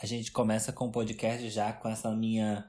A gente começa com o podcast já com essa minha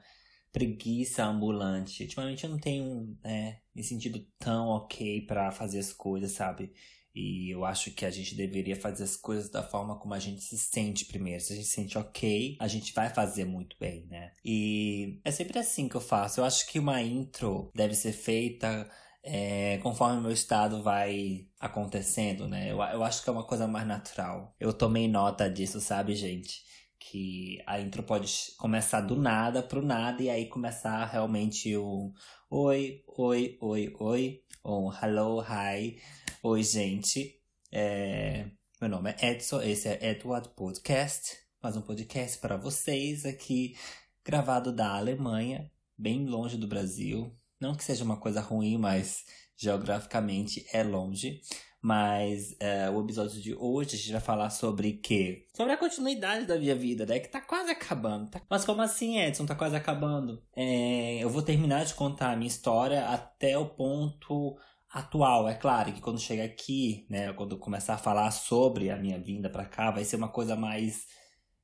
preguiça ambulante. Ultimamente eu não tenho, né, me sentido tão ok para fazer as coisas, sabe? E eu acho que a gente deveria fazer as coisas da forma como a gente se sente primeiro. Se a gente se sente ok, a gente vai fazer muito bem, né? E é sempre assim que eu faço. Eu acho que uma intro deve ser feita é, conforme o meu estado vai acontecendo, né? Eu, eu acho que é uma coisa mais natural. Eu tomei nota disso, sabe, gente? Que a intro pode começar do nada pro nada e aí começar realmente o oi, oi, oi, oi, ou um hello, hi. Oi, gente. É... Meu nome é Edson, esse é Edward Podcast, mais um podcast para vocês aqui, gravado da Alemanha, bem longe do Brasil. Não que seja uma coisa ruim, mas geograficamente é longe. Mas é, o episódio de hoje a gente vai falar sobre que? Sobre a continuidade da minha vida, né? Que tá quase acabando. Tá... Mas como assim, Edson? Tá quase acabando? É, eu vou terminar de contar a minha história até o ponto atual. É claro que quando chegar aqui, né, quando eu começar a falar sobre a minha vinda para cá, vai ser uma coisa mais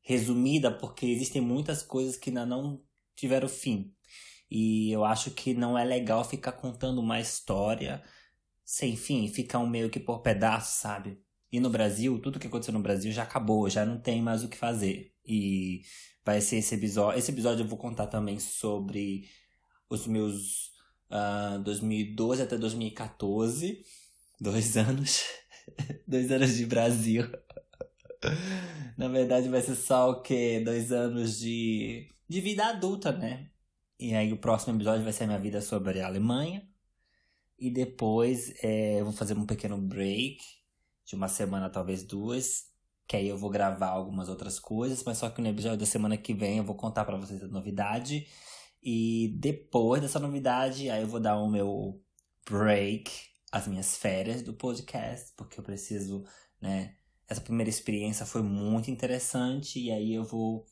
resumida, porque existem muitas coisas que ainda não tiveram fim. E eu acho que não é legal ficar contando uma história sem fim, ficar um meio que por pedaço, sabe? E no Brasil, tudo que aconteceu no Brasil já acabou, já não tem mais o que fazer. E vai ser esse episódio. Esse episódio eu vou contar também sobre os meus uh, ah, 2012 até 2014. Dois anos. dois anos de Brasil. Na verdade, vai ser só o quê? Dois anos de, de vida adulta, né? E aí, o próximo episódio vai ser a minha vida sobre a Alemanha. E depois, é, eu vou fazer um pequeno break de uma semana, talvez duas. Que aí eu vou gravar algumas outras coisas. Mas só que no episódio da semana que vem eu vou contar para vocês a novidade. E depois dessa novidade, aí eu vou dar o meu break, as minhas férias do podcast, porque eu preciso, né? Essa primeira experiência foi muito interessante e aí eu vou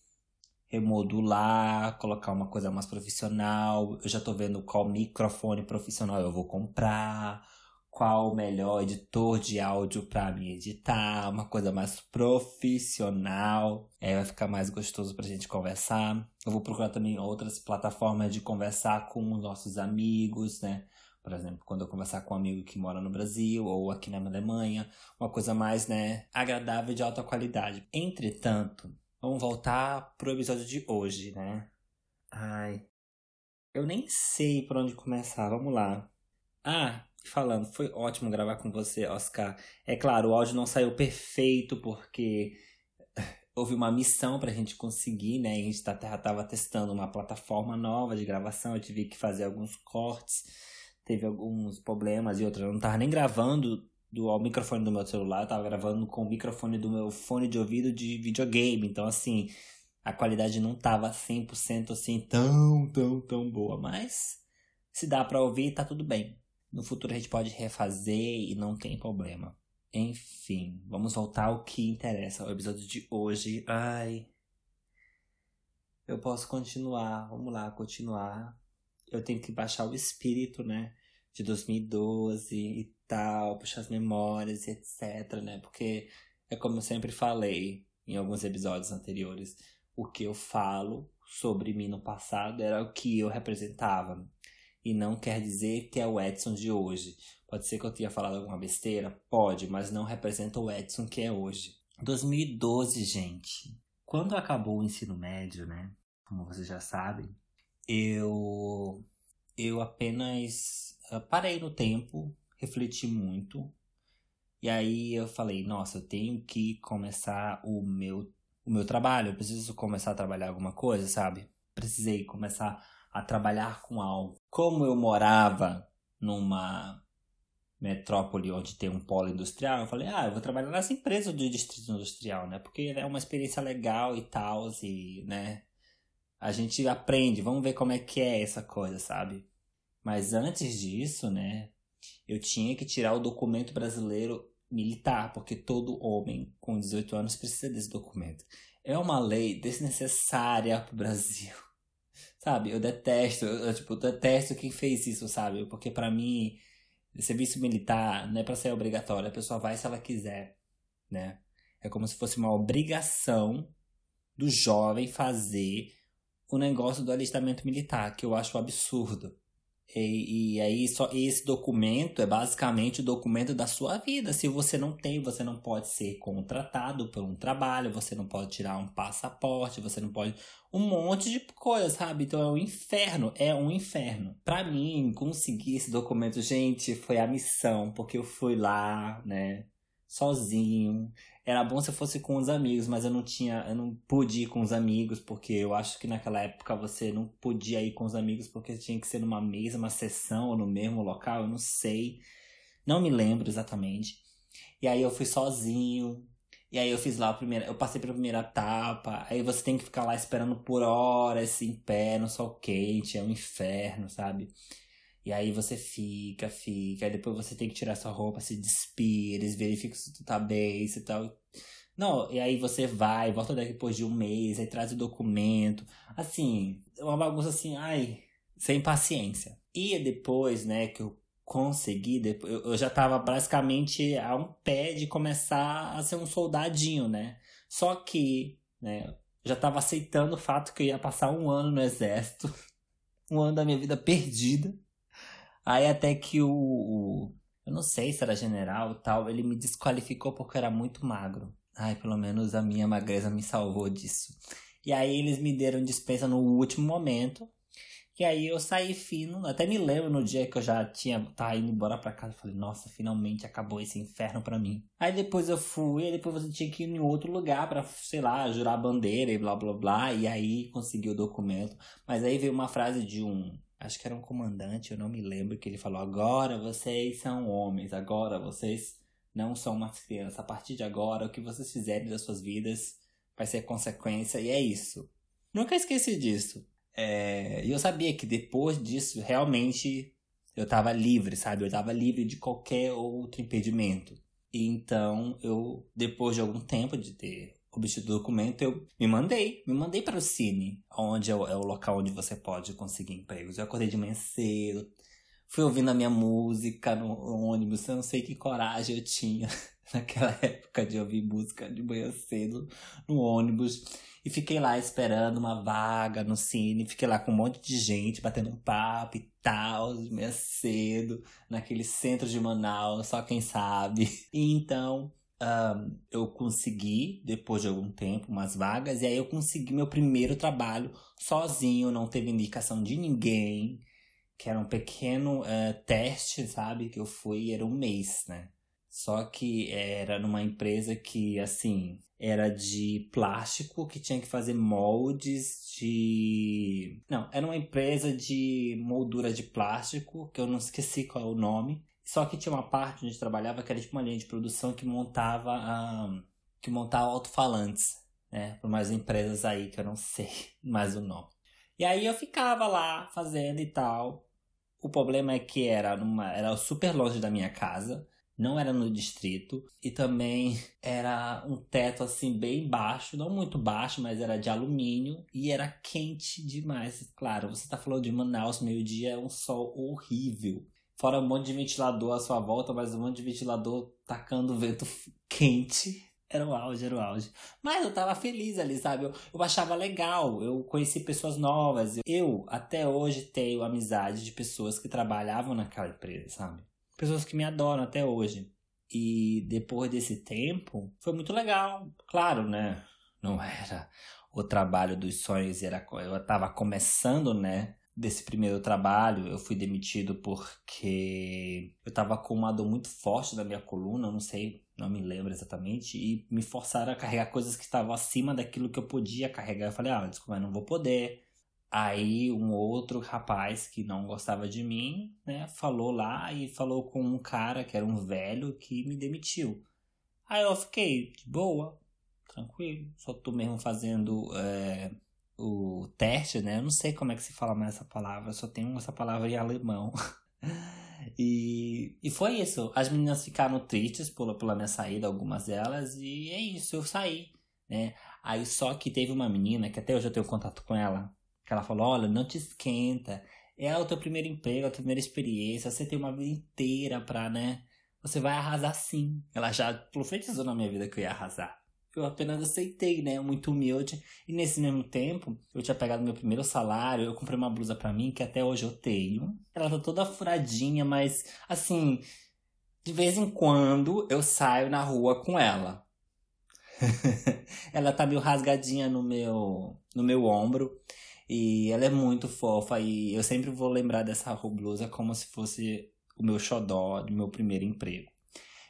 remodular, colocar uma coisa mais profissional. Eu já tô vendo qual microfone profissional eu vou comprar, qual o melhor editor de áudio para me editar, uma coisa mais profissional. É, vai ficar mais gostoso pra gente conversar. Eu vou procurar também outras plataformas de conversar com os nossos amigos, né? Por exemplo, quando eu conversar com um amigo que mora no Brasil ou aqui na Alemanha, uma coisa mais, né, agradável de alta qualidade. Entretanto, vamos voltar pro episódio de hoje, né? Ai, eu nem sei por onde começar. Vamos lá. Ah, falando, foi ótimo gravar com você, Oscar. É claro, o áudio não saiu perfeito porque houve uma missão para a gente conseguir, né? A gente estava testando uma plataforma nova de gravação, eu tive que fazer alguns cortes, teve alguns problemas e outros. Eu não estava nem gravando do microfone do meu celular, eu tava gravando com o microfone do meu fone de ouvido de videogame. Então, assim, a qualidade não tava 100% assim tão, tão, tão boa. Mas se dá para ouvir, tá tudo bem. No futuro a gente pode refazer e não tem problema. Enfim, vamos voltar ao que interessa. O episódio de hoje. Ai. Eu posso continuar. Vamos lá, continuar. Eu tenho que baixar o espírito, né? De 2012 e tal, puxar as memórias e etc, né? Porque é como eu sempre falei em alguns episódios anteriores. O que eu falo sobre mim no passado era o que eu representava e não quer dizer que é o Edson de hoje. Pode ser que eu tenha falado alguma besteira? Pode, mas não representa o Edson que é hoje. 2012, gente. Quando acabou o ensino médio, né? Como vocês já sabem, eu eu apenas uh, parei no tempo, refleti muito. E aí eu falei, nossa, eu tenho que começar o meu o meu trabalho, eu preciso começar a trabalhar alguma coisa, sabe? Precisei começar a trabalhar com algo. Como eu morava numa metrópole onde tem um polo industrial, eu falei, ah, eu vou trabalhar nessa empresa de distrito industrial, né? Porque é uma experiência legal e tal, e, né? A gente aprende, vamos ver como é que é essa coisa, sabe? Mas antes disso, né? Eu tinha que tirar o documento brasileiro militar, porque todo homem com 18 anos precisa desse documento. É uma lei desnecessária para o Brasil. Sabe, eu detesto, eu, eu, tipo, detesto quem fez isso, sabe? Porque para mim, serviço militar não é para ser obrigatório, a pessoa vai se ela quiser, né? É como se fosse uma obrigação do jovem fazer o negócio do alistamento militar, que eu acho absurdo. E, e, aí só esse documento é basicamente o documento da sua vida. Se você não tem, você não pode ser contratado por um trabalho, você não pode tirar um passaporte, você não pode um monte de coisa, sabe? Então é um inferno, é um inferno. Para mim conseguir esse documento, gente, foi a missão, porque eu fui lá, né, sozinho. Era bom se eu fosse com os amigos, mas eu não tinha, eu não pude ir com os amigos, porque eu acho que naquela época você não podia ir com os amigos porque tinha que ser numa mesma sessão ou no mesmo local, eu não sei. Não me lembro exatamente. E aí eu fui sozinho. E aí eu fiz lá a primeira, eu passei pela primeira etapa. Aí você tem que ficar lá esperando por horas em pé no sol quente, é um inferno, sabe? E aí você fica, fica, aí depois você tem que tirar sua roupa, se despir, eles verificam se tu tá bem, se tal. Tá... Não, e aí você vai, volta depois de um mês, aí traz o documento. Assim, é uma bagunça assim, ai, sem paciência. E depois, né, que eu consegui, eu já tava basicamente a um pé de começar a ser um soldadinho, né? Só que, né, já tava aceitando o fato que eu ia passar um ano no exército, um ano da minha vida perdida. Aí até que o, o, Eu não sei se era general tal, ele me desqualificou porque eu era muito magro. Ai, pelo menos a minha magreza me salvou disso. E aí eles me deram dispensa no último momento. E aí eu saí fino, até me lembro no dia que eu já tinha tá indo embora para casa, eu falei, nossa, finalmente acabou esse inferno para mim. Aí depois eu fui, e depois você tinha que ir em outro lugar para, sei lá, jurar bandeira e blá blá blá, e aí consegui o documento. Mas aí veio uma frase de um acho que era um comandante, eu não me lembro, que ele falou: agora vocês são homens, agora vocês não são umas crianças. A partir de agora, o que vocês fizerem das suas vidas vai ser consequência, e é isso. Nunca esqueci disso. É, e é, eu sabia que depois disso, realmente, eu tava livre, sabe? Eu tava livre de qualquer outro impedimento. Então, eu, depois de algum tempo de ter obtido o documento, eu me mandei. Me mandei para o Cine, onde é o, é o, local onde você pode conseguir empregos. Eu acordei de manhã cedo, fui ouvindo a minha música no ônibus. Eu não sei que coragem eu tinha naquela época de ouvir música de manhã cedo no ônibus. E fiquei lá esperando uma vaga no cine. Fiquei lá com um monte de gente batendo papo e tal, de manhã cedo, naquele centro de Manaus, só quem sabe. E então um, eu consegui, depois de algum tempo, umas vagas, e aí eu consegui meu primeiro trabalho sozinho, não teve indicação de ninguém, que era um pequeno uh, teste, sabe? Que eu fui, era um mês, né? Só que era numa empresa que, assim, era de plástico, que tinha que fazer moldes de. Não, era uma empresa de moldura de plástico, que eu não esqueci qual é o nome. Só que tinha uma parte onde trabalhava que era tipo uma linha de produção que montava um, que montava alto-falantes, né? Por mais empresas aí que eu não sei mais o nome. E aí eu ficava lá fazendo e tal. O problema é que era numa, era super longe da minha casa, não era no distrito e também era um teto assim bem baixo, não muito baixo, mas era de alumínio e era quente demais. Claro, você tá falando de Manaus, meio-dia é um sol horrível. Fora um monte de ventilador à sua volta, mas um monte de ventilador tacando vento quente. Era o auge, era o auge. Mas eu tava feliz ali, sabe? Eu, eu achava legal, eu conheci pessoas novas. Eu, até hoje, tenho amizade de pessoas que trabalhavam naquela empresa, sabe? Pessoas que me adoram até hoje. E depois desse tempo, foi muito legal. Claro, né? Não era o trabalho dos sonhos, era, eu tava começando, né? Desse primeiro trabalho, eu fui demitido porque eu tava com uma dor muito forte na minha coluna, não sei, não me lembro exatamente, e me forçaram a carregar coisas que estavam acima daquilo que eu podia carregar. Eu falei, ah, desculpa, eu não vou poder. Aí um outro rapaz que não gostava de mim, né, falou lá e falou com um cara que era um velho que me demitiu. Aí eu fiquei de boa, tranquilo, só tô mesmo fazendo é, o teste, né? Eu não sei como é que se fala mais essa palavra, só tenho essa palavra em alemão. e, e foi isso. As meninas ficaram tristes pela, pela minha saída, algumas delas, e é isso, eu saí, né? Aí só que teve uma menina, que até hoje eu tenho contato com ela, que ela falou, olha, não te esquenta, é o teu primeiro emprego, a tua primeira experiência, você tem uma vida inteira pra, né? Você vai arrasar sim. Ela já profetizou na minha vida que eu ia arrasar. Eu apenas aceitei, né? Muito humilde. E nesse mesmo tempo, eu tinha pegado meu primeiro salário, eu comprei uma blusa para mim que até hoje eu tenho. Ela tá toda furadinha, mas assim, de vez em quando eu saio na rua com ela. ela tá meio rasgadinha no meu no meu ombro e ela é muito fofa e eu sempre vou lembrar dessa blusa como se fosse o meu xodó do meu primeiro emprego.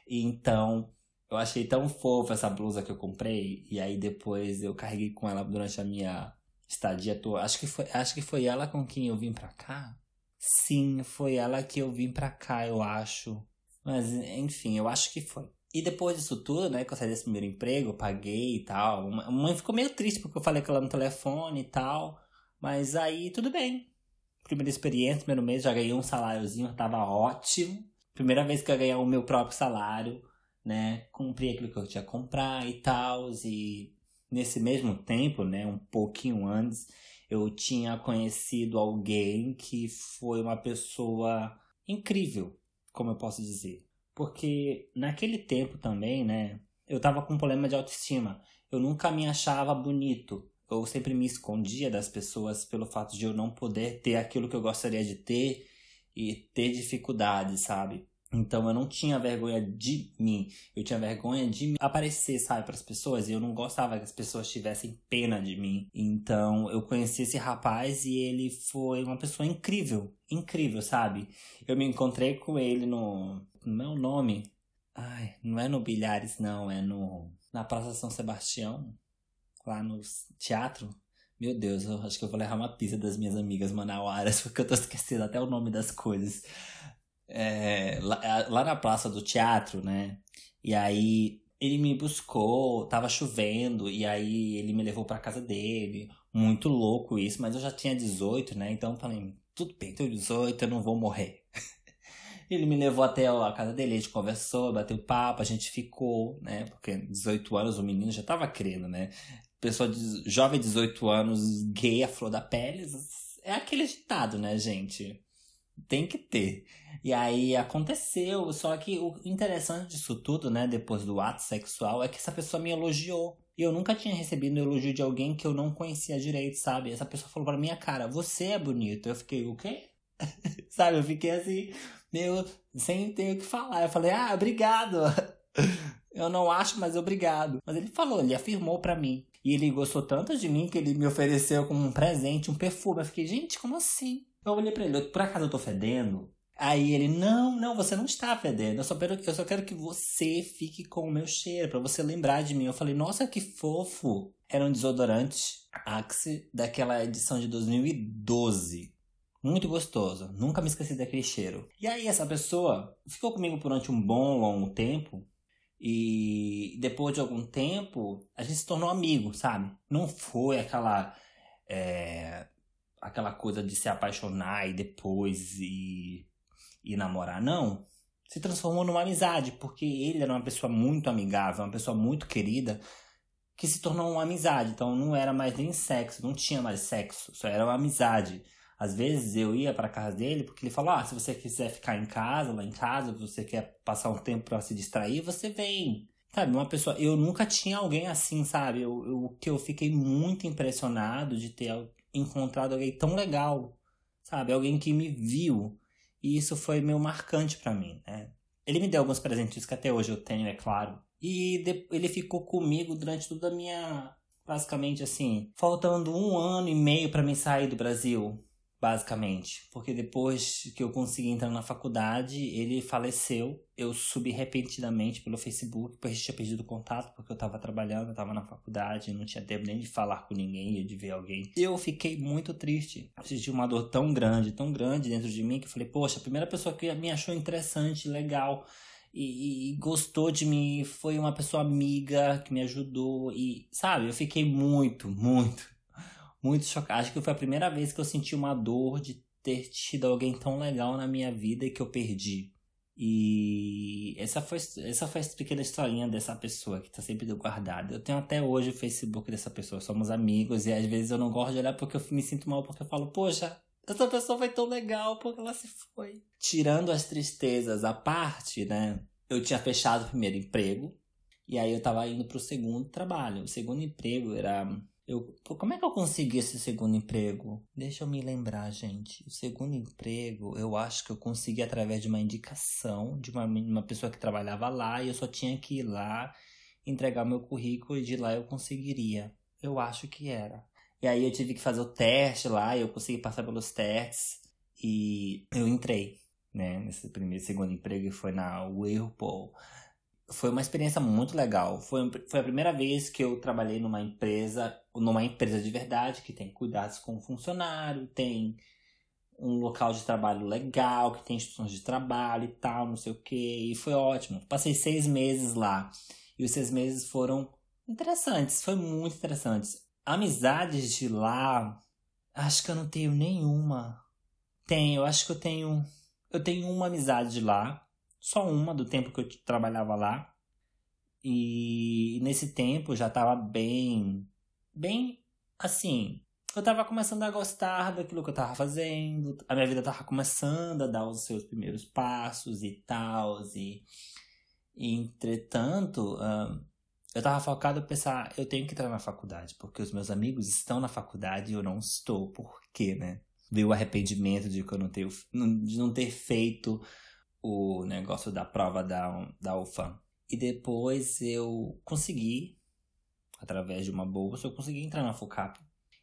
E então eu achei tão fofa essa blusa que eu comprei. E aí depois eu carreguei com ela durante a minha estadia toda. Acho que foi, acho que foi ela com quem eu vim pra cá. Sim, foi ela que eu vim pra cá, eu acho. Mas, enfim, eu acho que foi. E depois disso tudo, né, que eu saí desse primeiro emprego, paguei e tal. A mãe ficou meio triste porque eu falei com ela no telefone e tal. Mas aí, tudo bem. Primeira experiência, primeiro mês, já ganhei um saláriozinho, tava ótimo. Primeira vez que eu ganhei o meu próprio salário né? Cumpri aquilo que eu tinha que comprar e tal. E nesse mesmo tempo, né? Um pouquinho antes, eu tinha conhecido alguém que foi uma pessoa incrível, como eu posso dizer. Porque naquele tempo também, né? Eu tava com um problema de autoestima. Eu nunca me achava bonito. Eu sempre me escondia das pessoas pelo fato de eu não poder ter aquilo que eu gostaria de ter e ter dificuldade, sabe? Então eu não tinha vergonha de mim, eu tinha vergonha de aparecer, sabe, para as pessoas e eu não gostava que as pessoas tivessem pena de mim. Então eu conheci esse rapaz e ele foi uma pessoa incrível, incrível, sabe? Eu me encontrei com ele no. Meu nome. Ai, não é no Bilhares, não, é no. Na Praça São Sebastião, lá no teatro. Meu Deus, eu acho que eu vou levar uma pizza das minhas amigas manauaras, porque eu tô esquecendo até o nome das coisas é, lá, lá na praça do teatro, né? E aí ele me buscou, tava chovendo, e aí ele me levou pra casa dele. Muito louco isso, mas eu já tinha 18, né? Então eu falei, tudo bem, tenho 18, eu não vou morrer. ele me levou até a casa dele, a gente conversou, bateu papo, a gente ficou, né? Porque 18 anos o menino já tava crendo, né? Pessoa de, jovem 18 anos, gay, a flor da pele, é aquele ditado, né, gente? Tem que ter. E aí aconteceu, só que o interessante disso tudo, né, depois do ato sexual, é que essa pessoa me elogiou. E eu nunca tinha recebido um elogio de alguém que eu não conhecia direito, sabe? Essa pessoa falou pra minha cara, você é bonito. Eu fiquei, o quê? sabe? Eu fiquei assim, meio sem ter o que falar. Eu falei, ah, obrigado. eu não acho, mas obrigado. Mas ele falou, ele afirmou para mim. E ele gostou tanto de mim que ele me ofereceu como um presente, um perfume. Eu fiquei, gente, como assim? Eu olhei pra ele, por acaso eu tô fedendo? Aí ele, não, não, você não está fedendo. Eu só quero, eu só quero que você fique com o meu cheiro, para você lembrar de mim. Eu falei, nossa, que fofo. Era um desodorante Axe daquela edição de 2012. Muito gostoso. Nunca me esqueci daquele cheiro. E aí essa pessoa ficou comigo durante um bom, longo tempo. E depois de algum tempo, a gente se tornou amigo, sabe? Não foi aquela é, aquela coisa de se apaixonar e depois e, e namorar, não. Se transformou numa amizade, porque ele era uma pessoa muito amigável, uma pessoa muito querida, que se tornou uma amizade. Então não era mais nem sexo, não tinha mais sexo, só era uma amizade. Às vezes eu ia para casa dele porque ele falou: ah, se você quiser ficar em casa, lá em casa, você quer passar um tempo para se distrair, você vem. Sabe, uma pessoa. Eu nunca tinha alguém assim, sabe? Eu, que eu fiquei muito impressionado de ter encontrado alguém tão legal, sabe? Alguém que me viu. E isso foi meio marcante para mim, né? Ele me deu alguns presentes que até hoje eu tenho, é claro. E ele ficou comigo durante toda a minha. Basicamente assim, faltando um ano e meio para mim sair do Brasil basicamente. Porque depois que eu consegui entrar na faculdade, ele faleceu. Eu subi repentinamente pelo Facebook, porque tinha perdido contato, porque eu tava trabalhando, eu tava na faculdade, não tinha tempo nem de falar com ninguém de ver alguém. Eu fiquei muito triste. Eu senti uma dor tão grande, tão grande dentro de mim, que eu falei, poxa, a primeira pessoa que me achou interessante, legal. E, e, gostou de mim, foi uma pessoa amiga que me ajudou e, sabe, eu fiquei muito, muito, muito chocado. Acho que foi a primeira vez que eu senti uma dor de ter tido alguém tão legal na minha vida que eu perdi. E essa foi, essa foi a pequena historinha dessa pessoa que tá sempre guardada. Eu tenho até hoje o Facebook dessa pessoa, somos amigos, e às vezes eu não gosto de olhar porque eu me sinto mal, porque eu falo, poxa, essa pessoa foi tão legal porque ela se foi. Tirando as tristezas à parte, né? Eu tinha fechado o primeiro emprego, E aí eu tava indo pro segundo trabalho. O segundo emprego era. Eu, como é que eu consegui esse segundo emprego? Deixa eu me lembrar, gente. O segundo emprego, eu acho que eu consegui através de uma indicação de uma, uma pessoa que trabalhava lá e eu só tinha que ir lá entregar meu currículo e de lá eu conseguiria. Eu acho que era. E aí eu tive que fazer o teste lá, eu consegui passar pelos testes e eu entrei, né, nesse primeiro segundo emprego e foi na Whirlpool. Foi uma experiência muito legal. Foi, foi a primeira vez que eu trabalhei numa empresa, numa empresa de verdade, que tem cuidados com o funcionário, tem um local de trabalho legal, que tem instruções de trabalho e tal, não sei o que. E foi ótimo. Passei seis meses lá. E os seis meses foram interessantes, foi muito interessantes. Amizades de lá, acho que eu não tenho nenhuma. Tenho, acho que eu tenho. Eu tenho uma amizade de lá, só uma do tempo que eu trabalhava lá. E nesse tempo já tava bem. Bem assim. Eu tava começando a gostar daquilo que eu tava fazendo. A minha vida tava começando a dar os seus primeiros passos e tal. E, entretanto, eu tava focado em pensar, eu tenho que entrar na faculdade, porque os meus amigos estão na faculdade e eu não estou. Por quê, né? Veio o arrependimento de que eu não ter, de não ter feito o negócio da prova da, da UFAM. E depois eu consegui, através de uma bolsa, eu consegui entrar na FUCAP.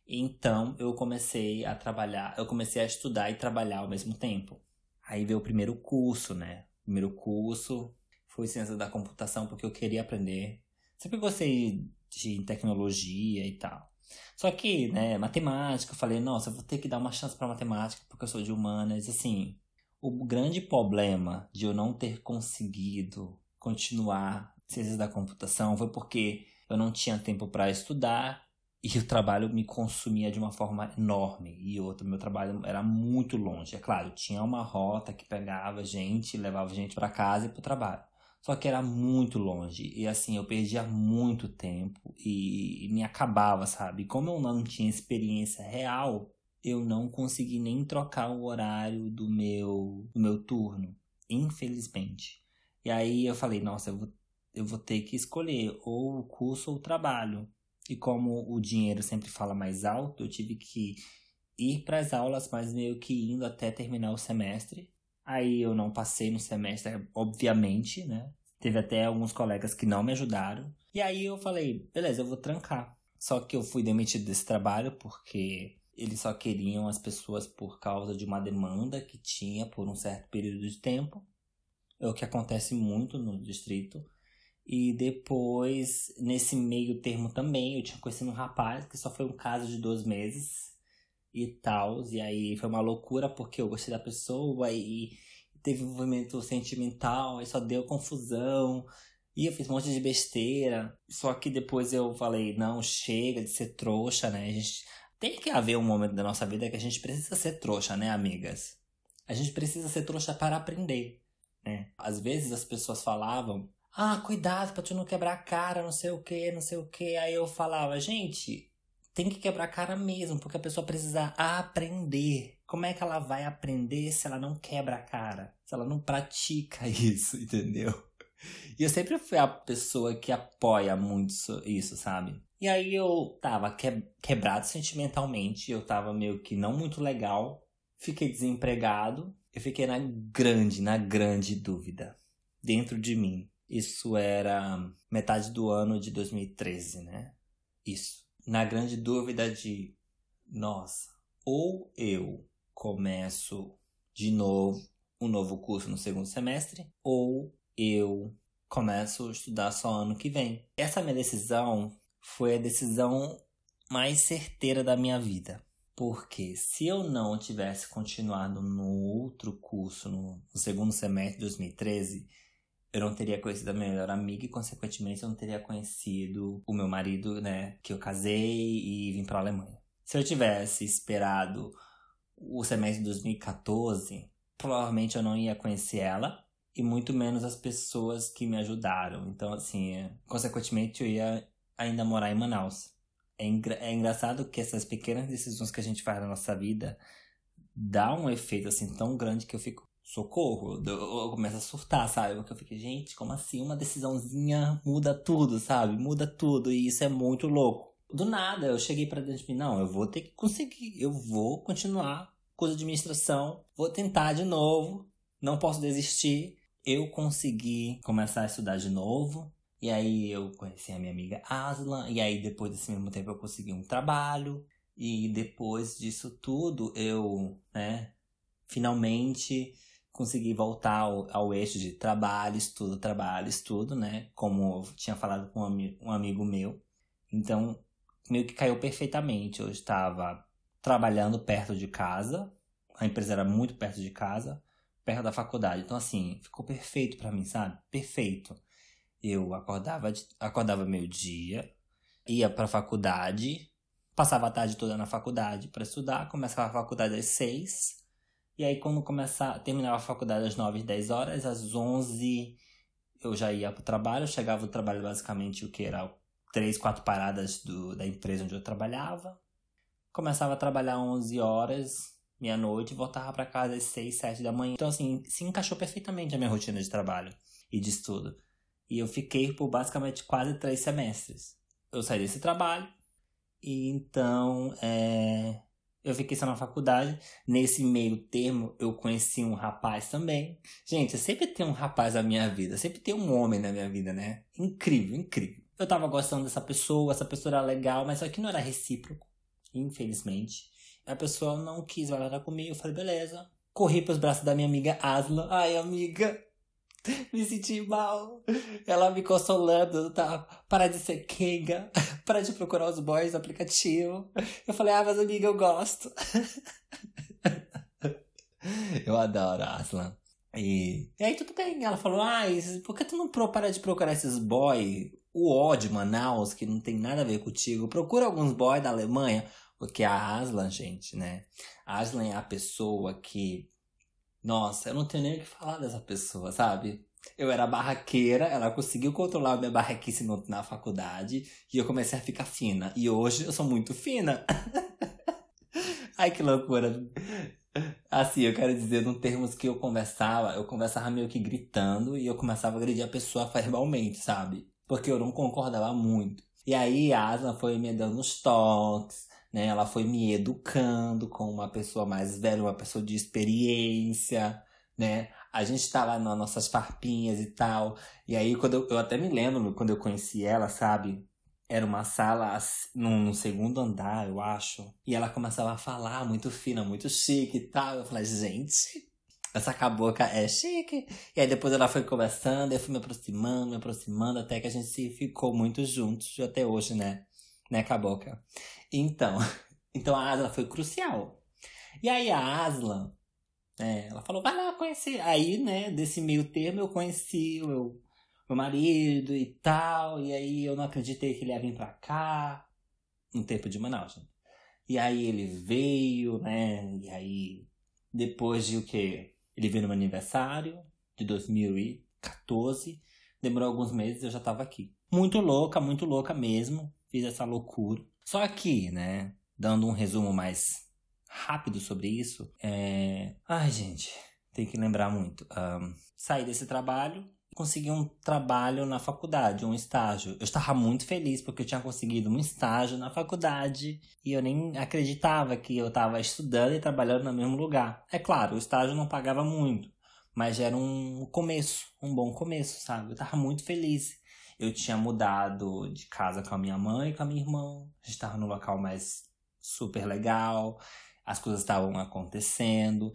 Então eu comecei a trabalhar, eu comecei a estudar e trabalhar ao mesmo tempo. Aí veio o primeiro curso, né? O primeiro curso foi ciência da computação porque eu queria aprender Sempre gostei de tecnologia e tal. Só que, né, matemática, eu falei, nossa, eu vou ter que dar uma chance para matemática porque eu sou de humanas. Assim, o grande problema de eu não ter conseguido continuar ciências da computação foi porque eu não tinha tempo para estudar e o trabalho me consumia de uma forma enorme. E outro, meu trabalho era muito longe. É claro, tinha uma rota que pegava gente, levava gente para casa e para o trabalho. Só que era muito longe. E assim, eu perdia muito tempo e me acabava, sabe? Como eu não tinha experiência real, eu não consegui nem trocar o horário do meu, do meu turno. Infelizmente. E aí eu falei, nossa, eu vou, eu vou ter que escolher ou o curso ou o trabalho. E como o dinheiro sempre fala mais alto, eu tive que ir para as aulas, mas meio que indo até terminar o semestre Aí eu não passei no semestre, obviamente, né? Teve até alguns colegas que não me ajudaram. E aí eu falei, beleza, eu vou trancar. Só que eu fui demitido desse trabalho porque eles só queriam as pessoas por causa de uma demanda que tinha por um certo período de tempo. É o que acontece muito no distrito. E depois, nesse meio termo também, eu tinha conhecido um rapaz que só foi um caso de dois meses e tal. E aí foi uma loucura porque eu gostei da pessoa e teve um movimento sentimental, e só deu confusão. E eu fiz um monte de besteira. Só que depois eu falei, não, chega de ser trouxa, né? A gente tem que haver um momento da nossa vida que a gente precisa ser trouxa, né, amigas? A gente precisa ser trouxa para aprender, né? Às vezes as pessoas falavam, ah, cuidado pra tu não quebrar a cara, não sei o que, não sei o que. Aí eu falava, gente, tem que quebrar a cara mesmo, porque a pessoa precisa aprender. Como é que ela vai aprender se ela não quebra a cara? Se ela não pratica isso, entendeu? E eu sempre fui a pessoa que apoia muito isso, sabe? E aí eu tava quebrado sentimentalmente, eu tava meio que não muito legal, fiquei desempregado, eu fiquei na grande, na grande dúvida dentro de mim. Isso era metade do ano de 2013, né? Isso na grande dúvida de, nossa, ou eu começo de novo um novo curso no segundo semestre, ou eu começo a estudar só ano que vem. Essa minha decisão foi a decisão mais certeira da minha vida. Porque se eu não tivesse continuado no outro curso, no, segundo semestre de 2013, eu não teria conhecido a minha melhor amiga e, consequentemente, eu não teria conhecido o meu marido, né? Que eu casei e vim pra Alemanha. Se eu tivesse esperado o semestre de 2014, provavelmente eu não ia conhecer ela e muito menos as pessoas que me ajudaram. Então, assim, é, consequentemente, eu ia ainda morar em Manaus. É, engra é engraçado que essas pequenas decisões que a gente faz na nossa vida dá um efeito assim tão grande que eu fico socorro. Eu, eu começo a surtar, sabe? Porque eu fiquei, gente, como assim? Uma decisãozinha muda tudo, sabe? Muda tudo. E isso é muito louco. Do nada, eu cheguei para dentro de mim, não, eu vou ter que conseguir, eu vou continuar com a administração, vou tentar de novo, não posso desistir. Eu consegui começar a estudar de novo, e aí eu conheci a minha amiga Aslan, e aí depois desse mesmo tempo eu consegui um trabalho, e depois disso tudo eu, né, finalmente consegui voltar ao, ao eixo de trabalho, estudo, trabalho, estudo, né? Como eu tinha falado com um, um amigo meu. Então, meio que caiu perfeitamente. Eu estava trabalhando perto de casa, a empresa era muito perto de casa, perto da faculdade. Então, assim, ficou perfeito para mim, sabe? Perfeito. Eu acordava, acordava meio-dia, ia pra faculdade, passava a tarde toda na faculdade para estudar, começava a faculdade às seis e aí, quando começar, terminava a faculdade às 9, 10 horas, às 11 eu já ia pro trabalho. Eu chegava do trabalho basicamente o que era três, quatro paradas do, da empresa onde eu trabalhava. Começava a trabalhar 11 horas, meia-noite, voltava para casa às 6, 7 da manhã. Então, assim, se encaixou perfeitamente a minha rotina de trabalho e de estudo. E eu fiquei por basicamente quase três semestres. Eu saí desse trabalho e então é, eu fiquei só na faculdade. Nesse meio termo, eu conheci um rapaz também. Gente, sempre tem um rapaz na minha vida. Sempre tem um homem na minha vida, né? Incrível, incrível. Eu tava gostando dessa pessoa, essa pessoa era legal, mas só que não era recíproco. Infelizmente. A pessoa não quis falar comigo. Eu falei, beleza. Corri pros braços da minha amiga Asla. Ai, amiga, me senti mal. Ela me consolando, tá? Para de ser quenga, para de procurar os boys no aplicativo. Eu falei, ah, mas amiga, eu gosto. eu adoro Aslan. E, e aí tudo bem, ela falou, ah, por que tu não para de procurar esses boys? O ó de Manaus, que não tem nada a ver contigo. Procura alguns boys da Alemanha. Porque a Aslan, gente, né? A Aslan é a pessoa que nossa, eu não tenho nem o que falar dessa pessoa, sabe? Eu era barraqueira, ela conseguiu controlar a minha barraquice na faculdade e eu comecei a ficar fina. E hoje eu sou muito fina. Ai, que loucura. Assim, eu quero dizer, no termos que eu conversava, eu conversava meio que gritando e eu começava a agredir a pessoa verbalmente, sabe? Porque eu não concordava muito. E aí a Asma foi me dando uns toques, né? Ela foi me educando com uma pessoa mais velha, uma pessoa de experiência, né? A gente estava nas nossas farpinhas e tal. E aí, quando eu, eu, até me lembro, quando eu conheci ela, sabe? Era uma sala no, no, segundo andar, eu acho. E ela começava a falar muito fina, muito chique e tal. Eu falei, gente, essa cabocla é chique. E aí depois ela foi conversando, eu fui me aproximando, me aproximando, até que a gente ficou muito juntos, até hoje, né? Né, cabocla? Então, então a Asla foi crucial. E aí a Asla, né, ela falou, vai lá conhecer. Aí, né, desse meio termo eu conheci o meu, meu marido e tal. E aí eu não acreditei que ele ia vir pra cá. No tempo de Manaus, gente. E aí ele veio, né? E aí, depois de o quê? Ele veio no meu aniversário de 2014. Demorou alguns meses, eu já tava aqui. Muito louca, muito louca mesmo. Fiz essa loucura. Só que, né, dando um resumo mais rápido sobre isso, é. Ai, gente, tem que lembrar muito. Um, saí desse trabalho, consegui um trabalho na faculdade, um estágio. Eu estava muito feliz porque eu tinha conseguido um estágio na faculdade e eu nem acreditava que eu estava estudando e trabalhando no mesmo lugar. É claro, o estágio não pagava muito, mas era um começo, um bom começo, sabe? Eu estava muito feliz. Eu tinha mudado de casa com a minha mãe e com a minha irmã. A gente estava num local mais super legal. As coisas estavam acontecendo.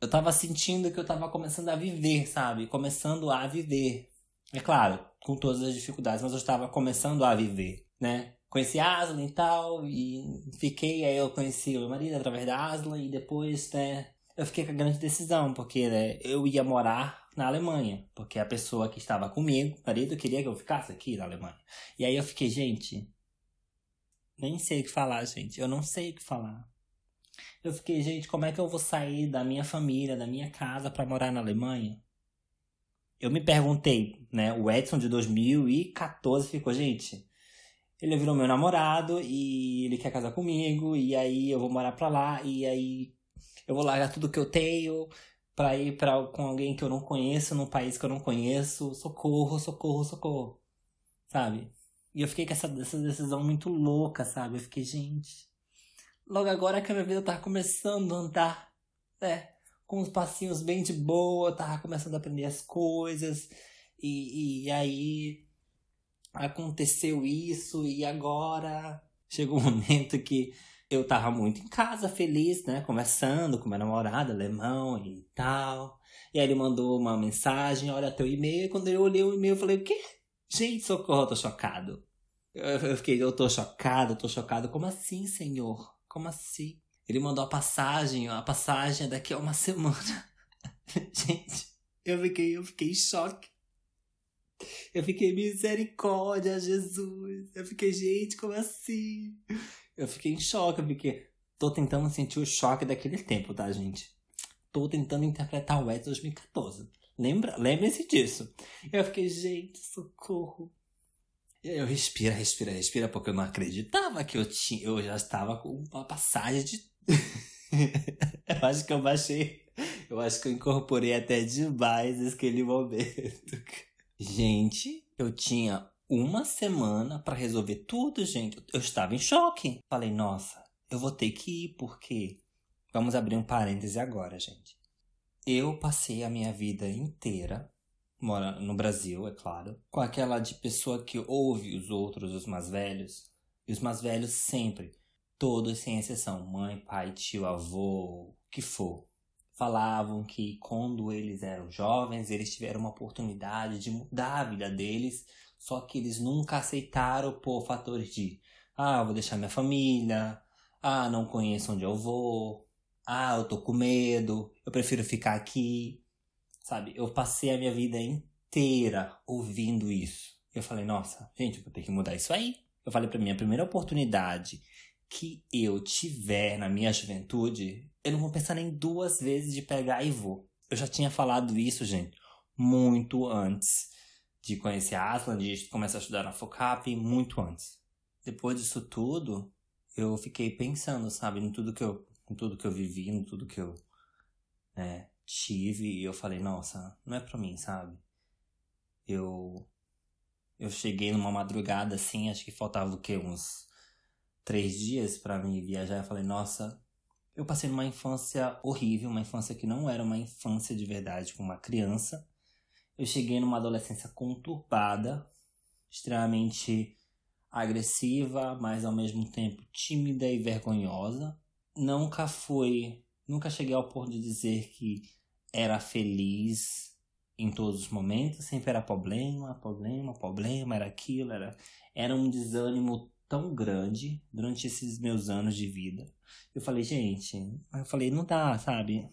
Eu estava sentindo que eu estava começando a viver, sabe? Começando a viver. É claro, com todas as dificuldades, mas eu estava começando a viver, né? Conheci a Aslan e tal, e fiquei, aí eu conheci o meu marido através da Aslan, e depois, né, eu fiquei com a grande decisão, porque né, eu ia morar na Alemanha, porque a pessoa que estava comigo, marido, queria que eu ficasse aqui na Alemanha. E aí eu fiquei, gente, nem sei o que falar, gente, eu não sei o que falar. Eu fiquei, gente, como é que eu vou sair da minha família, da minha casa para morar na Alemanha? Eu me perguntei, né? O Edson de 2014 ficou, gente, ele virou meu namorado e ele quer casar comigo, e aí eu vou morar pra lá, e aí eu vou largar tudo que eu tenho, pra ir pra, com alguém que eu não conheço, num país que eu não conheço. Socorro, socorro, socorro. Sabe? E eu fiquei com essa, essa decisão muito louca, sabe? Eu fiquei, gente. Logo agora que a minha vida tava começando a andar, né? Com uns passinhos bem de boa, tava começando a aprender as coisas. E, e aí aconteceu isso, e agora chegou um momento que eu tava muito em casa, feliz, né? Conversando com meu namorado alemão e tal. E aí ele mandou uma mensagem, olha teu e-mail. E quando eu olhei o e-mail, eu falei, o quê? Gente, socorro, eu tô chocado. Eu fiquei, eu tô chocado, tô chocado. Como assim, senhor? Como assim? Ele mandou a passagem, a passagem é daqui a uma semana. Gente, eu fiquei, eu fiquei em choque. Eu fiquei, misericórdia, Jesus. Eu fiquei, gente, como assim? Eu fiquei em choque, porque tô tentando sentir o choque daquele tempo, tá, gente? Tô tentando interpretar o Ed 2014. Lembra? Lembre-se disso. Eu fiquei, gente, socorro. Eu respira, respira, respira, porque eu não acreditava que eu tinha. Eu já estava com uma passagem de. eu acho que eu baixei. Eu acho que eu incorporei até demais aquele momento. Gente, eu tinha uma semana para resolver tudo, gente. Eu estava em choque. Falei, nossa, eu vou ter que ir porque. Vamos abrir um parêntese agora, gente. Eu passei a minha vida inteira, mora no Brasil, é claro, com aquela de pessoa que ouve os outros, os mais velhos. E os mais velhos sempre, todos sem exceção, mãe, pai, tio, avô, o que for, falavam que quando eles eram jovens, eles tiveram uma oportunidade de mudar a vida deles só que eles nunca aceitaram por fatores de ah, vou deixar minha família, ah, não conheço onde eu vou, ah, eu tô com medo, eu prefiro ficar aqui. Sabe? Eu passei a minha vida inteira ouvindo isso. Eu falei, nossa, gente, eu vou ter que mudar isso aí. Eu falei para mim, a primeira oportunidade que eu tiver na minha juventude, eu não vou pensar nem duas vezes de pegar e vou. Eu já tinha falado isso, gente, muito antes de conhecer a Aslan, de começar a estudar na FOCAP muito antes. Depois disso tudo, eu fiquei pensando, sabe, em tudo que eu, em tudo que eu vivi, em tudo que eu né, tive, e eu falei, nossa, não é pra mim, sabe? Eu eu cheguei numa madrugada assim, acho que faltava o quê? Uns três dias para mim viajar. Eu falei, nossa, eu passei numa infância horrível, uma infância que não era uma infância de verdade com uma criança eu cheguei numa adolescência conturbada, extremamente agressiva, mas ao mesmo tempo tímida e vergonhosa. Nunca fui, nunca cheguei ao ponto de dizer que era feliz em todos os momentos, sempre era problema, problema, problema, era aquilo, era, era um desânimo tão grande durante esses meus anos de vida. Eu falei, gente, eu falei, não dá, sabe?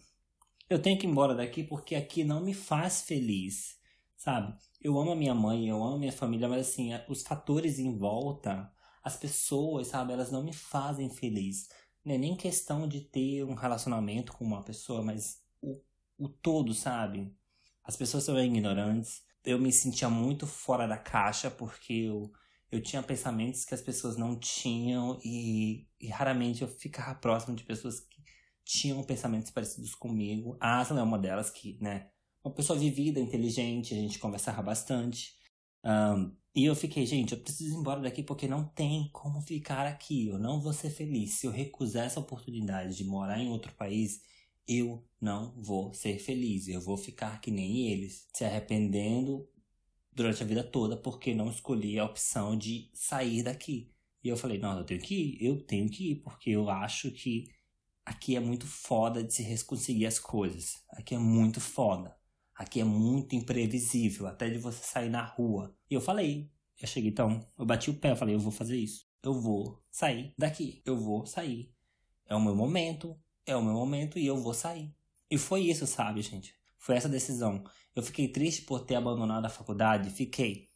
Eu tenho que ir embora daqui porque aqui não me faz feliz, sabe? Eu amo a minha mãe, eu amo a minha família, mas assim, os fatores em volta, as pessoas, sabe, elas não me fazem feliz. Não é nem questão de ter um relacionamento com uma pessoa, mas o, o todo, sabe? As pessoas são ignorantes. Eu me sentia muito fora da caixa porque eu, eu tinha pensamentos que as pessoas não tinham e, e raramente eu ficava próximo de pessoas tinham pensamentos parecidos comigo. A Aslan é uma delas que, né, uma pessoa vivida, inteligente, a gente conversava bastante. Um, e eu fiquei, gente, eu preciso ir embora daqui porque não tem como ficar aqui. Eu não vou ser feliz. Se eu recusar essa oportunidade de morar em outro país, eu não vou ser feliz. Eu vou ficar que nem eles, se arrependendo durante a vida toda porque não escolhi a opção de sair daqui. E eu falei, não, eu tenho que ir, eu tenho que ir, porque eu acho que aqui é muito foda de se conseguir as coisas. Aqui é muito foda. Aqui é muito imprevisível, até de você sair na rua. E eu falei, eu cheguei então, eu bati o pé, eu falei, eu vou fazer isso. Eu vou sair daqui, eu vou sair. É o meu momento, é o meu momento e eu vou sair. E foi isso, sabe, gente? Foi essa decisão. Eu fiquei triste por ter abandonado a faculdade, fiquei.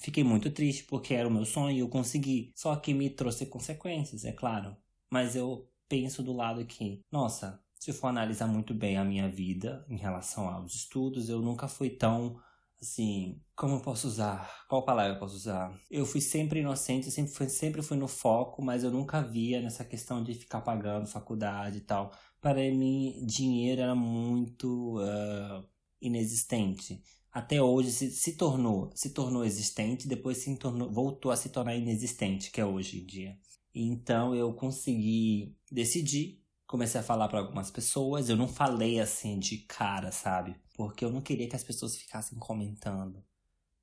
Fiquei muito triste porque era o meu sonho e eu consegui. Só que me trouxe consequências, é claro. Mas eu penso do lado que, nossa, se for analisar muito bem a minha vida em relação aos estudos, eu nunca fui tão assim, como eu posso usar? Qual palavra eu posso usar? Eu fui sempre inocente, sempre fui, sempre fui no foco, mas eu nunca via nessa questão de ficar pagando faculdade e tal. Para mim, dinheiro era muito uh, inexistente. Até hoje se, se tornou, se tornou existente, depois se tornou, voltou a se tornar inexistente, que é hoje em dia. Então eu consegui decidir, comecei a falar para algumas pessoas, eu não falei assim de cara, sabe? Porque eu não queria que as pessoas ficassem comentando.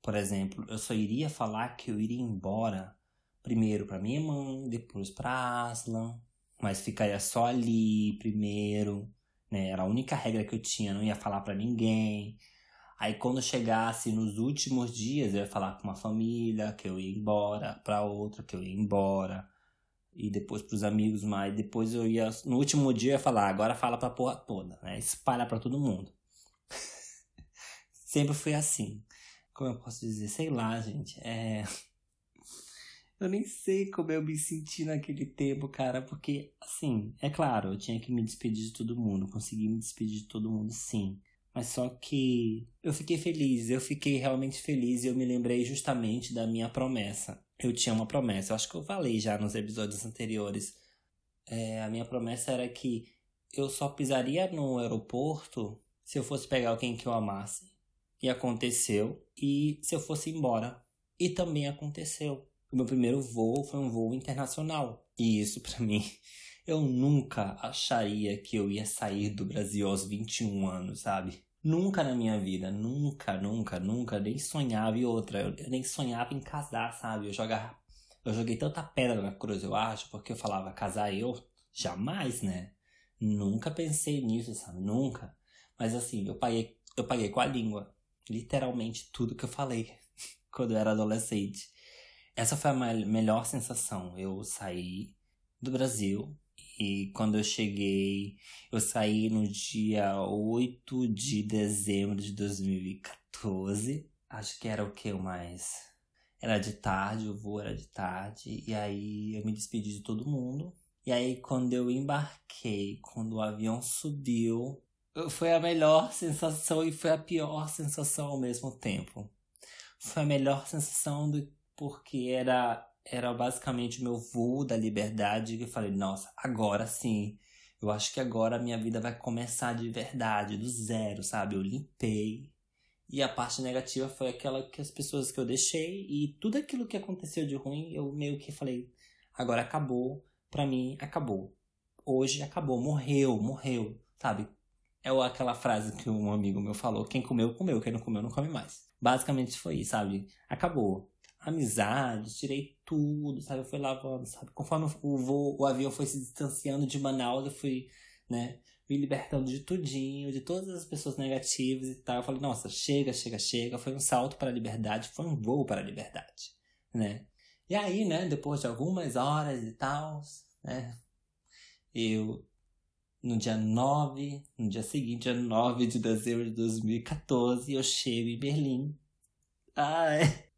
Por exemplo, eu só iria falar que eu iria embora primeiro para minha mãe, depois para Aslan, mas ficaria só ali primeiro, né? Era a única regra que eu tinha, não ia falar para ninguém. Aí quando chegasse nos últimos dias, eu ia falar com uma família que eu ia embora, para outra que eu ia embora, e depois pros amigos, mas depois eu ia no último dia eu ia falar, agora fala pra porra toda, né? Espalha para todo mundo. Sempre foi assim. Como eu posso dizer, sei lá, gente, é eu nem sei como eu me senti naquele tempo, cara, porque, assim, é claro, eu tinha que me despedir de todo mundo, consegui me despedir de todo mundo, sim. Mas só que eu fiquei feliz, eu fiquei realmente feliz e eu me lembrei justamente da minha promessa. Eu tinha uma promessa, eu acho que eu falei já nos episódios anteriores. É, a minha promessa era que eu só pisaria no aeroporto se eu fosse pegar alguém que eu amasse. E aconteceu. E se eu fosse embora. E também aconteceu. O meu primeiro voo foi um voo internacional. E isso para mim, eu nunca acharia que eu ia sair do Brasil aos 21 anos, sabe? Nunca na minha vida, nunca, nunca, nunca, nem sonhava e outra, eu, eu nem sonhava em casar, sabe? Eu jogava, eu joguei tanta pedra na cruz, eu acho, porque eu falava casar eu, jamais, né? Nunca pensei nisso, sabe? Nunca. Mas assim, eu paguei, eu paguei com a língua, literalmente tudo que eu falei quando eu era adolescente. Essa foi a melhor sensação. Eu saí do Brasil e quando eu cheguei, eu saí no dia 8 de dezembro de 2014. Acho que era o que mais? Era de tarde, o voo era de tarde. E aí eu me despedi de todo mundo. E aí quando eu embarquei, quando o avião subiu, foi a melhor sensação e foi a pior sensação ao mesmo tempo. Foi a melhor sensação porque era era basicamente o meu voo da liberdade que eu falei, nossa, agora sim. Eu acho que agora a minha vida vai começar de verdade, do zero, sabe? Eu limpei. E a parte negativa foi aquela que as pessoas que eu deixei e tudo aquilo que aconteceu de ruim, eu meio que falei, agora acabou, pra mim acabou. Hoje acabou, morreu, morreu, sabe? É aquela frase que um amigo meu falou, quem comeu, comeu, quem não comeu, não come mais. Basicamente foi isso, sabe? Acabou amizade, tirei tudo, sabe? Eu fui lavando, sabe? Conforme o voo, o avião foi se distanciando de Manaus, eu fui, né, me libertando de tudinho, de todas as pessoas negativas e tal. Eu falei, nossa, chega, chega, chega. Foi um salto para a liberdade, foi um voo para a liberdade, né? E aí, né, depois de algumas horas e tal, né, eu no dia 9, no dia seguinte, dia 9 de dezembro de 2014, eu chego em Berlim. Ai,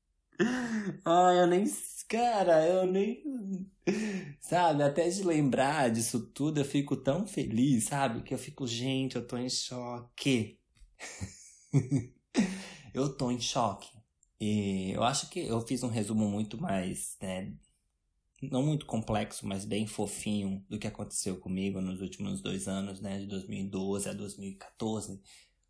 Ai, eu nem. Cara, eu nem. Sabe, até de lembrar disso tudo eu fico tão feliz, sabe? Que eu fico, gente, eu tô em choque. eu tô em choque. E eu acho que eu fiz um resumo muito mais, né? Não muito complexo, mas bem fofinho do que aconteceu comigo nos últimos dois anos, né? De 2012 a 2014.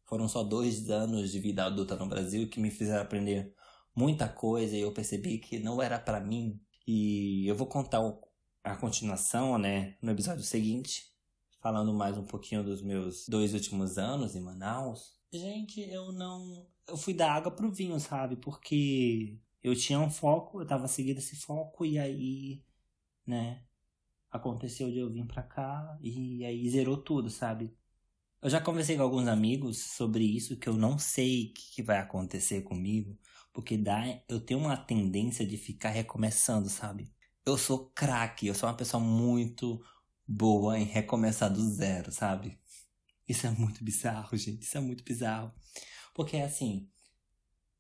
Foram só dois anos de vida adulta no Brasil que me fizeram aprender muita coisa e eu percebi que não era para mim. E eu vou contar a continuação, né, no episódio seguinte, falando mais um pouquinho dos meus dois últimos anos em Manaus. Gente, eu não. Eu fui da água pro vinho, sabe? Porque eu tinha um foco, eu tava seguindo esse foco e aí, né, aconteceu de eu vir pra cá e aí zerou tudo, sabe? Eu já conversei com alguns amigos sobre isso, que eu não sei o que, que vai acontecer comigo. Porque dá, eu tenho uma tendência de ficar recomeçando, sabe? Eu sou craque, eu sou uma pessoa muito boa em recomeçar do zero, sabe? Isso é muito bizarro, gente. Isso é muito bizarro. Porque assim,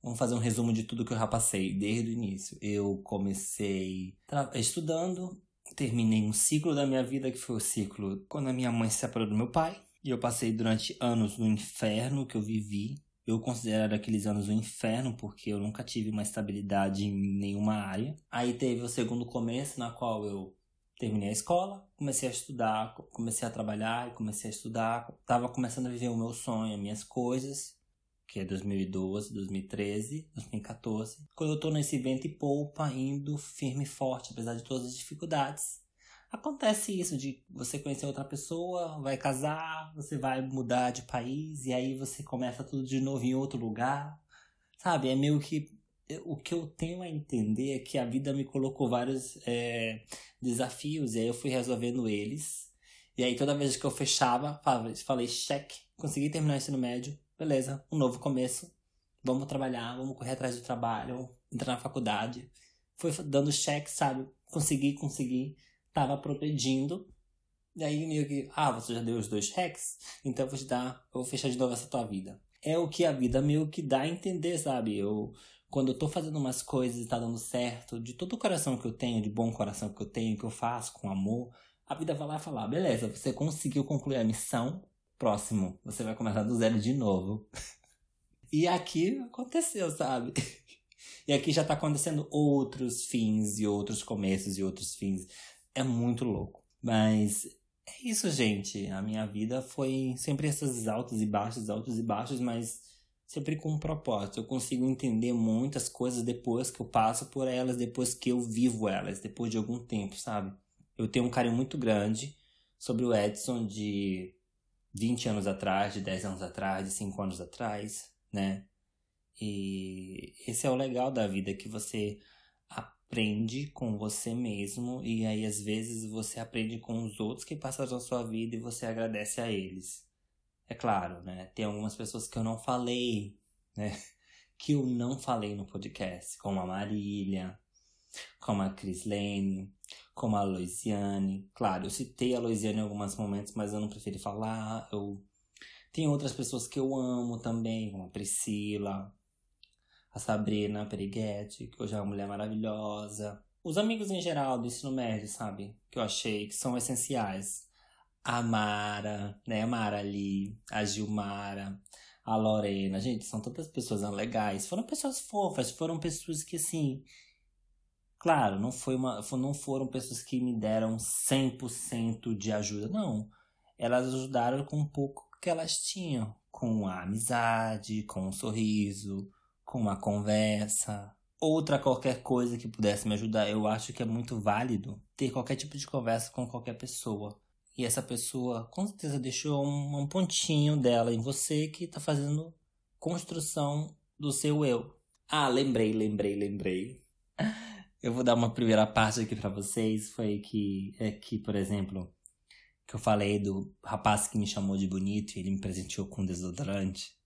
vamos fazer um resumo de tudo que eu já passei desde o início. Eu comecei estudando, terminei um ciclo da minha vida que foi o ciclo quando a minha mãe se separou do meu pai. E eu passei durante anos no inferno que eu vivi Eu considero aqueles anos um inferno, porque eu nunca tive uma estabilidade em nenhuma área. Aí teve o segundo começo, na qual eu terminei a escola, comecei a estudar, comecei a trabalhar e comecei a estudar. Tava começando a viver o meu sonho, as minhas coisas, que é 2012, 2013, 2014. Quando eu tô nesse vento e poupa, indo firme e forte, apesar de todas as dificuldades. Acontece isso de você conhecer outra pessoa, vai casar, você vai mudar de país e aí você começa tudo de novo em outro lugar. Sabe? É meio que. O que eu tenho a entender é que a vida me colocou vários é, desafios e aí eu fui resolvendo eles. E aí toda vez que eu fechava, falei cheque, consegui terminar o ensino médio, beleza, um novo começo. Vamos trabalhar, vamos correr atrás do trabalho, entrar na faculdade. Fui dando cheque, sabe? Consegui, consegui tava progredindo. E aí meio que, ah, você já deu os dois hacks, então eu vou te dar, eu vou fechar de novo essa tua vida. É o que a vida meio que dá a entender, sabe? Eu, quando eu tô fazendo umas coisas e tá dando certo, de todo o coração que eu tenho, de bom coração que eu tenho, que eu faço com amor, a vida vai lá falar, beleza, você conseguiu concluir a missão, próximo, você vai começar do zero de novo. e aqui aconteceu, sabe? e aqui já tá acontecendo outros fins e outros começos e outros fins é muito louco. Mas é isso, gente. A minha vida foi sempre esses altos e baixos, altos e baixos, mas sempre com um propósito. Eu consigo entender muitas coisas depois que eu passo por elas, depois que eu vivo elas, depois de algum tempo, sabe? Eu tenho um carinho muito grande sobre o Edson de 20 anos atrás, de 10 anos atrás, de 5 anos atrás, né? E esse é o legal da vida, que você aprende com você mesmo e aí às vezes você aprende com os outros que passaram a sua vida e você agradece a eles. É claro, né? Tem algumas pessoas que eu não falei, né? Que eu não falei no podcast, como a Marília, como a Crislene, como a Loisiane. Claro, eu citei a Loisiane em alguns momentos, mas eu não preferi falar. Eu tem outras pessoas que eu amo também, como a Priscila, a Sabrina Periguete, que hoje é uma mulher maravilhosa. Os amigos em geral do ensino médio, sabe? Que eu achei que são essenciais. A Mara, né? A Mara ali, a Gilmara, a Lorena. Gente, são tantas pessoas legais. Foram pessoas fofas, foram pessoas que, assim. Claro, não, foi uma, não foram pessoas que me deram 100% de ajuda, não. Elas ajudaram com um pouco que elas tinham, com a amizade, com um sorriso, com uma conversa, outra qualquer coisa que pudesse me ajudar. Eu acho que é muito válido ter qualquer tipo de conversa com qualquer pessoa. E essa pessoa com certeza deixou um, um pontinho dela em você que está fazendo construção do seu eu. Ah, lembrei, lembrei, lembrei. Eu vou dar uma primeira parte aqui para vocês. Foi que, é que, por exemplo, que eu falei do rapaz que me chamou de bonito e ele me presenteou com desodorante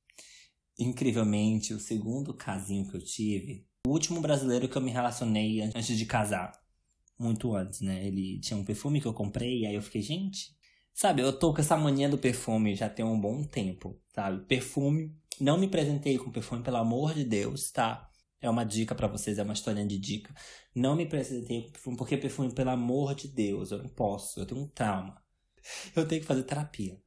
incrivelmente, o segundo casinho que eu tive, o último brasileiro que eu me relacionei antes de casar. Muito antes, né? Ele tinha um perfume que eu comprei, e aí eu fiquei, gente. Sabe, eu tô com essa mania do perfume já tem um bom tempo, sabe? Perfume. Não me presentei com perfume, pelo amor de Deus, tá? É uma dica para vocês, é uma história de dica. Não me presentei com perfume, porque perfume, pelo amor de Deus, eu não posso, eu tenho um trauma. Eu tenho que fazer terapia.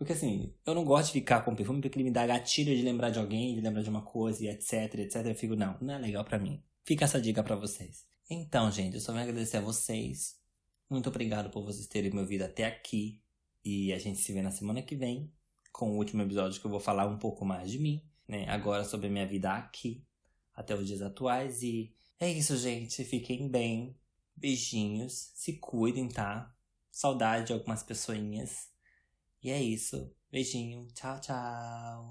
Porque assim, eu não gosto de ficar com perfume porque ele me dá gatilho de lembrar de alguém, de lembrar de uma coisa e etc, etc. Eu fico, não, não é legal para mim. Fica essa dica para vocês. Então, gente, eu só venho agradecer a vocês. Muito obrigado por vocês terem me ouvido até aqui. E a gente se vê na semana que vem com o último episódio que eu vou falar um pouco mais de mim, né? Agora sobre a minha vida aqui, até os dias atuais. E é isso, gente. Fiquem bem. Beijinhos. Se cuidem, tá? Saudade de algumas pessoinhas. E é isso. Beijinho. Tchau, tchau.